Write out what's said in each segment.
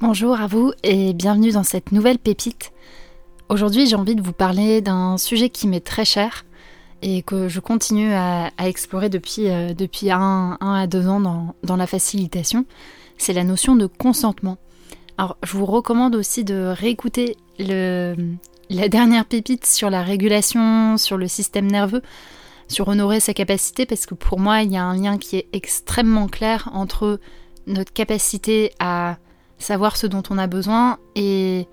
Bonjour à vous et bienvenue dans cette nouvelle pépite. Aujourd'hui j'ai envie de vous parler d'un sujet qui m'est très cher et que je continue à, explorer depuis, euh, depuis un, à deux ans dans, la facilitation. C'est la notion de consentement. Alors je vous recommande aussi de réécouter la dernière pépite sur la régulation, sur le système nerveux, sur honorer sa capacité parce que pour moi il y a un lien qui est extrêmement clair entre notre capacité à savoir ce dont on a besoin et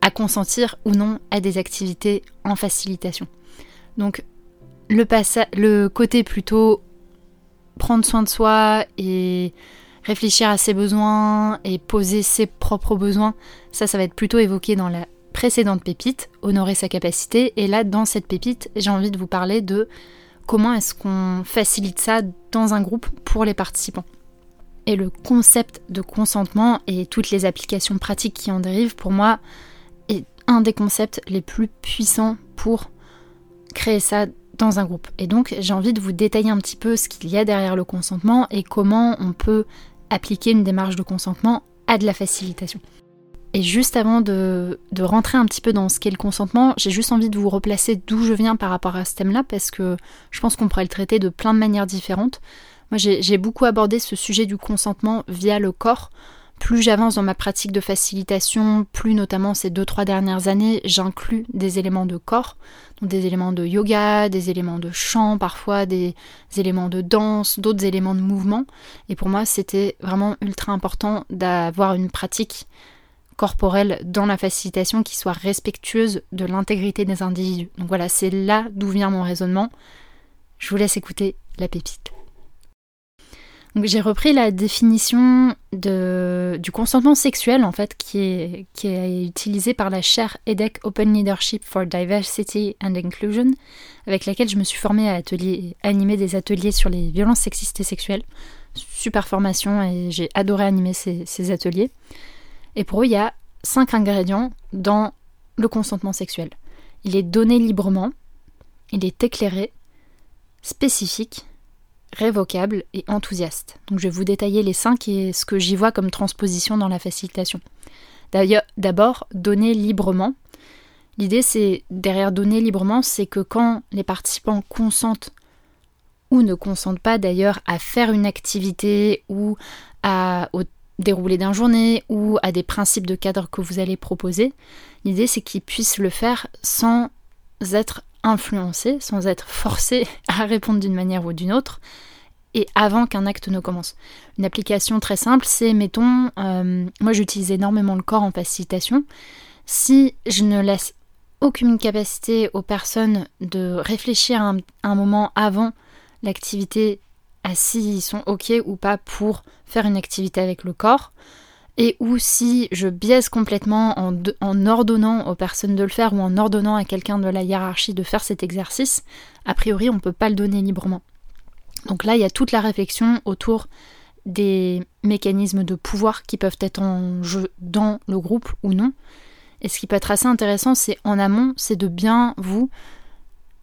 à consentir ou non à des activités en facilitation. Donc le, côté plutôt prendre soin de soi et réfléchir à ses besoins et poser ses propres besoins, ça ça va être plutôt évoqué dans la précédente pépite, honorer sa capacité. Et là, dans cette pépite, j'ai envie de vous parler de comment est-ce qu'on facilite ça dans un groupe pour les participants. Et le concept de consentement et toutes les applications pratiques qui en dérivent, pour moi, est un des concepts les plus puissants pour créer ça dans un groupe. Et donc, j'ai envie de vous détailler un petit peu ce qu'il y a derrière le consentement et comment on peut appliquer une démarche de consentement à de la facilitation. Et juste avant de, rentrer un petit peu dans ce qu'est le consentement, j'ai juste envie de vous replacer d'où je viens par rapport à ce thème-là, parce que je pense qu'on pourrait le traiter de plein de manières différentes. Moi, j'ai beaucoup abordé ce sujet du consentement via le corps. Plus j'avance dans ma pratique de facilitation, plus notamment ces deux trois dernières années, j'inclus des éléments de corps, donc des éléments de yoga, des éléments de chant, parfois des éléments de danse, d'autres éléments de mouvement. Et pour moi, c'était vraiment ultra important d'avoir une pratique corporelle dans la facilitation qui soit respectueuse de l'intégrité des individus. Donc voilà, c'est là d'où vient mon raisonnement. Je vous laisse écouter la pépite j'ai repris la définition du consentement sexuel en fait qui est, qui est utilisée par la chaire EDEC Open Leadership for Diversity and Inclusion, avec laquelle je me suis formée à animer des ateliers sur les violences sexistes et sexuelles. Super formation et j'ai adoré animer ces, ces ateliers. Et pour eux, il y a cinq ingrédients dans le consentement sexuel. Il est donné librement, il est éclairé, spécifique, révocable et enthousiaste. Donc je vais vous détailler les cinq et ce que j'y vois comme transposition dans la facilitation. D'ailleurs, d'abord, donner librement. L'idée, c'est, derrière donner librement, c'est que quand les participants consentent ou ne consentent pas d'ailleurs à faire une activité ou à, au déroulé d'un journée ou à des principes de cadre que vous allez proposer, l'idée c'est qu'ils puissent le faire sans être influencé, sans être forcé à répondre d'une manière ou d'une autre, avant qu'un acte ne commence. Une application très simple, c'est, mettons, euh, moi j'utilise énormément le corps en facilitation. Si je ne laisse aucune capacité aux personnes de réfléchir un, un moment avant l'activité à s'ils sont OK ou pas pour faire une activité avec le corps, et ou si je biaise complètement en, ordonnant aux personnes de le faire ou en ordonnant à quelqu'un de la hiérarchie de faire cet exercice, a priori on ne peut pas le donner librement. Donc là, il y a toute la réflexion autour des mécanismes de pouvoir qui peuvent être en jeu dans le groupe ou non. Et ce qui peut être assez intéressant, c'est en amont, c'est de bien vous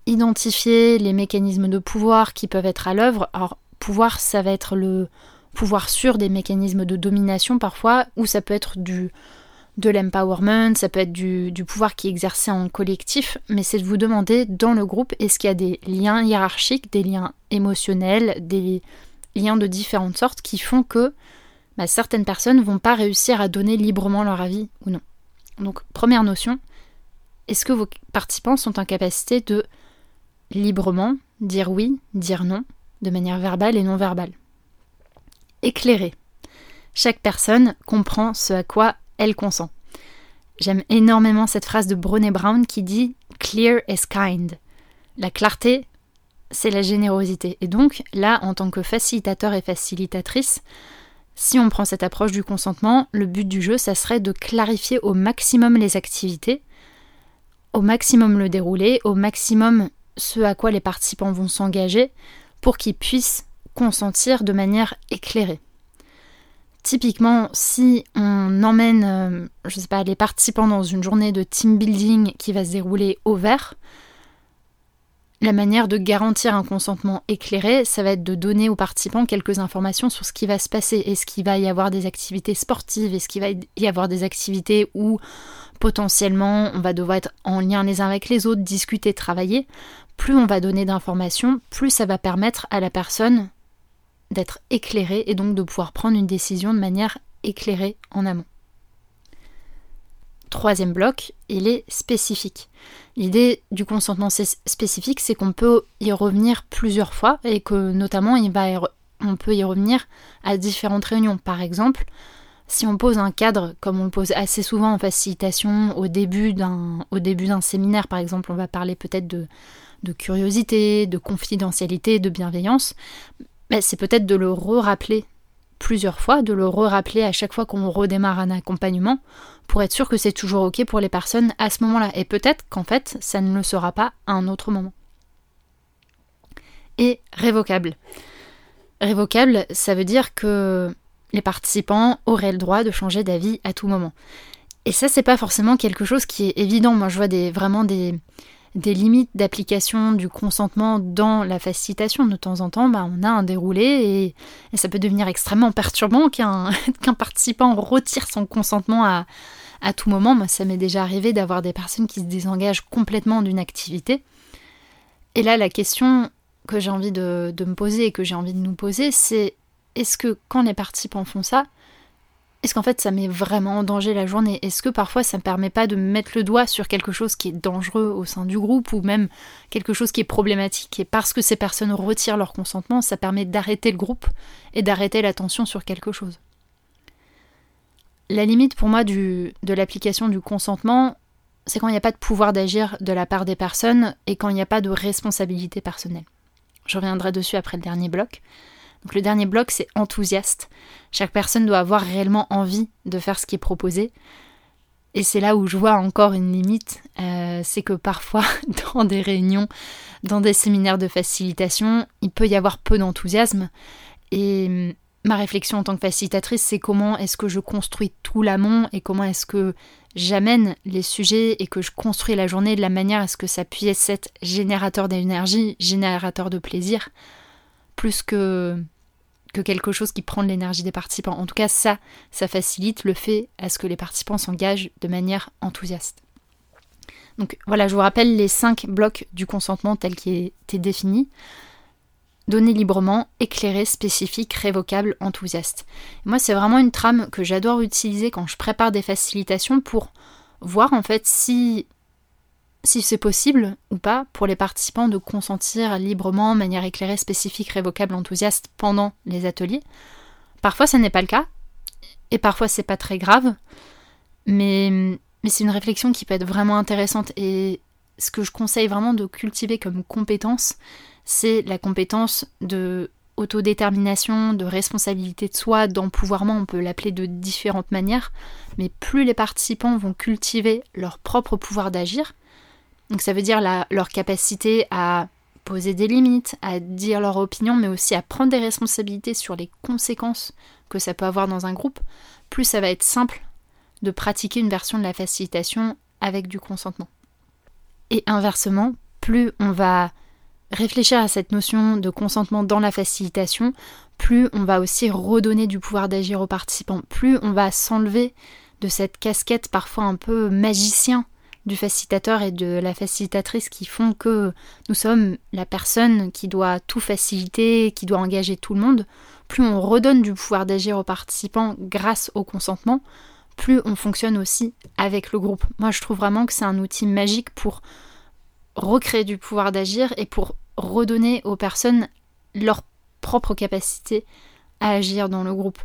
identifier les mécanismes de pouvoir qui peuvent être à l'œuvre. Alors, pouvoir, ça va être le, pouvoir sur des mécanismes de domination parfois, ou ça peut être du de l'empowerment, ça peut être du, pouvoir qui est exercé en collectif, mais c'est de vous demander dans le groupe est-ce qu'il y a des liens hiérarchiques, des liens émotionnels, des liens de différentes sortes qui font que bah, certaines personnes vont pas réussir à donner librement leur avis ou non. Donc première notion, est-ce que vos participants sont en capacité de librement dire oui, dire non, de manière verbale et non verbale? Éclairé. Chaque personne comprend ce à quoi elle consent. J'aime énormément cette phrase de Brené Brown qui dit Clear is kind. La clarté, c'est la générosité. Et donc, là, en tant que facilitateur et facilitatrice, si on prend cette approche du consentement, le but du jeu, ça serait de clarifier au maximum les activités, au maximum le dérouler, au maximum ce à quoi les participants vont s'engager pour qu'ils puissent consentir de manière éclairée. Typiquement, si on emmène, euh, sais pas, les participants dans une journée de team building qui va se dérouler au vert, la manière de garantir un consentement éclairé, ça va être de donner aux participants quelques informations sur ce qui va se passer. Est-ce qu'il va y avoir des activités sportives? Est-ce qu'il va y avoir des activités où potentiellement on va devoir être en lien les uns avec les autres, discuter, travailler? Plus on va donner d'informations, plus ça va permettre à la personne d'être éclairée et donc de pouvoir prendre une décision de manière éclairée en amont. Troisième bloc, il est spécifique. L'idée du consentement spécifique, c'est qu'on peut y revenir plusieurs fois et que notamment on peut y revenir à différentes réunions. Par exemple, si on pose un cadre, comme on le pose assez souvent en facilitation au début d'un, au début d'un séminaire, par exemple, on va parler peut-être de curiosité, de confidentialité, de bienveillance, ben, c'est peut-être de le re-rappeler plusieurs fois, de le re-rappeler à chaque fois qu'on redémarre un accompagnement pour être sûr que c'est toujours OK pour les personnes à ce moment-là. Et peut-être qu'en fait, ça ne le sera pas à un autre moment. Et révocable. Révocable, ça veut dire que les participants auraient le droit de changer d'avis à tout moment. Et ça, c'est pas forcément quelque chose qui est évident. Moi, je vois des, vraiment des, des limites d'application du consentement dans la facilitation. De temps en temps, bah, on a un déroulé et, ça peut devenir extrêmement perturbant qu'un participant retire son consentement à, à tout moment. Moi, ça m'est déjà arrivé d'avoir des personnes qui se désengagent complètement d'une activité. Et là, la question que j'ai envie de, de me poser et que j'ai envie de nous poser, c'est est-ce que quand les participants font ça, est-ce qu'en fait ça met vraiment en danger la journée? Est-ce que parfois ça ne permet pas de mettre le doigt sur quelque chose qui est dangereux au sein du groupe ou même quelque chose qui est problématique? Et parce que ces personnes retirent leur consentement, ça permet d'arrêter le groupe et d'arrêter l'attention sur quelque chose. La limite pour moi de l'application du consentement, c'est quand il n'y a pas de pouvoir d'agir de la part des personnes et quand il n'y a pas de responsabilité personnelle. Je reviendrai dessus après le dernier bloc. Donc le dernier bloc, c'est enthousiaste. Chaque personne doit avoir réellement envie de faire ce qui est proposé. Et c'est là où je vois encore une limite, euh, c'est que parfois dans des réunions, dans des séminaires de facilitation, il peut y avoir peu d'enthousiasme. Et hum, ma réflexion en tant que facilitatrice, c'est comment est-ce que je construis tout l'amont et comment est-ce que j'amène les sujets et que je construis la journée de la manière à ce que ça puisse être générateur d'énergie, générateur de plaisir, plus que que quelque chose qui prend de l'énergie des participants. En tout cas, ça, ça facilite le fait à ce que les participants s'engagent de manière enthousiaste. Donc voilà, je vous rappelle les cinq blocs du consentement tels qu'ils étaient définis. Donner librement, éclairé, spécifique, révocable, enthousiaste. moi, c'est vraiment une trame que j'adore utiliser quand je prépare des facilitations pour voir en fait si si c'est possible ou pas pour les participants de consentir librement, de manière éclairée, spécifique, révocable, enthousiaste pendant les ateliers. Parfois, ce n'est pas le cas, et parfois, c'est pas très grave, mais, mais c'est une réflexion qui peut être vraiment intéressante. Et ce que je conseille vraiment de cultiver comme compétence, c'est la compétence de autodétermination, de responsabilité de soi, d'empouvoirment, on peut l'appeler de différentes manières, mais plus les participants vont cultiver leur propre pouvoir d'agir, donc ça veut dire leur capacité à poser des limites, à dire leur opinion, mais aussi à prendre des responsabilités sur les conséquences que ça peut avoir dans un groupe, plus ça va être simple de pratiquer une version de la facilitation avec du consentement. Et inversement, plus on va réfléchir à cette notion de consentement dans la facilitation, plus on va aussi redonner du pouvoir d'agir aux participants, plus on va s'enlever de cette casquette parfois un peu magicien du facilitateur et de la facilitatrice qui font que nous sommes la personne qui doit tout faciliter, qui doit engager tout le monde, plus on redonne du pouvoir d'agir aux participants grâce au consentement, plus on fonctionne aussi avec le groupe. Moi, je trouve vraiment que c'est un outil magique pour recréer du pouvoir d'agir et pour redonner aux personnes leur propre capacité à agir dans le groupe.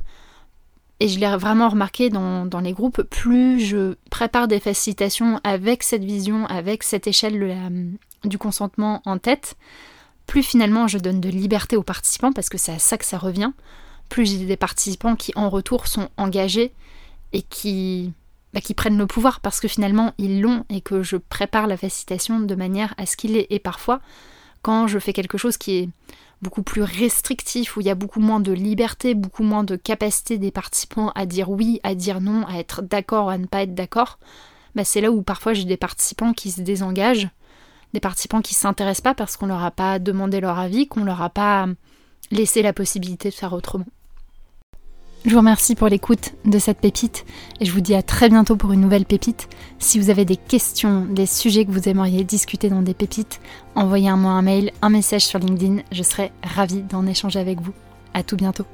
Et je l'ai vraiment remarqué dans, les groupes, plus je prépare des facilitations avec cette vision, avec cette échelle du consentement en tête, plus finalement je donne de liberté aux participants, parce que c'est à ça que ça revient, plus j'ai des participants qui en retour sont engagés et qui, bah, qui prennent le pouvoir, parce que finalement ils l'ont et que je prépare la facilitation de manière à ce qu'il est. Et parfois, quand je fais quelque chose qui est beaucoup plus restrictif, où il y a beaucoup moins de liberté, beaucoup moins de capacité des participants à dire oui, à dire non, à être d'accord, à ne pas être d'accord, bah c'est là où parfois j'ai des participants qui se désengagent des participants qui ne s'intéressent pas parce qu'on leur a pas demandé leur avis, qu'on leur a pas laissé la possibilité de faire autrement. Je vous remercie pour l'écoute de cette pépite et je vous dis à très bientôt pour une nouvelle pépite. Si vous avez des questions, des sujets que vous aimeriez discuter dans des pépites, envoyez-moi un mail, un message sur LinkedIn, je serai ravie d'en échanger avec vous. À tout bientôt.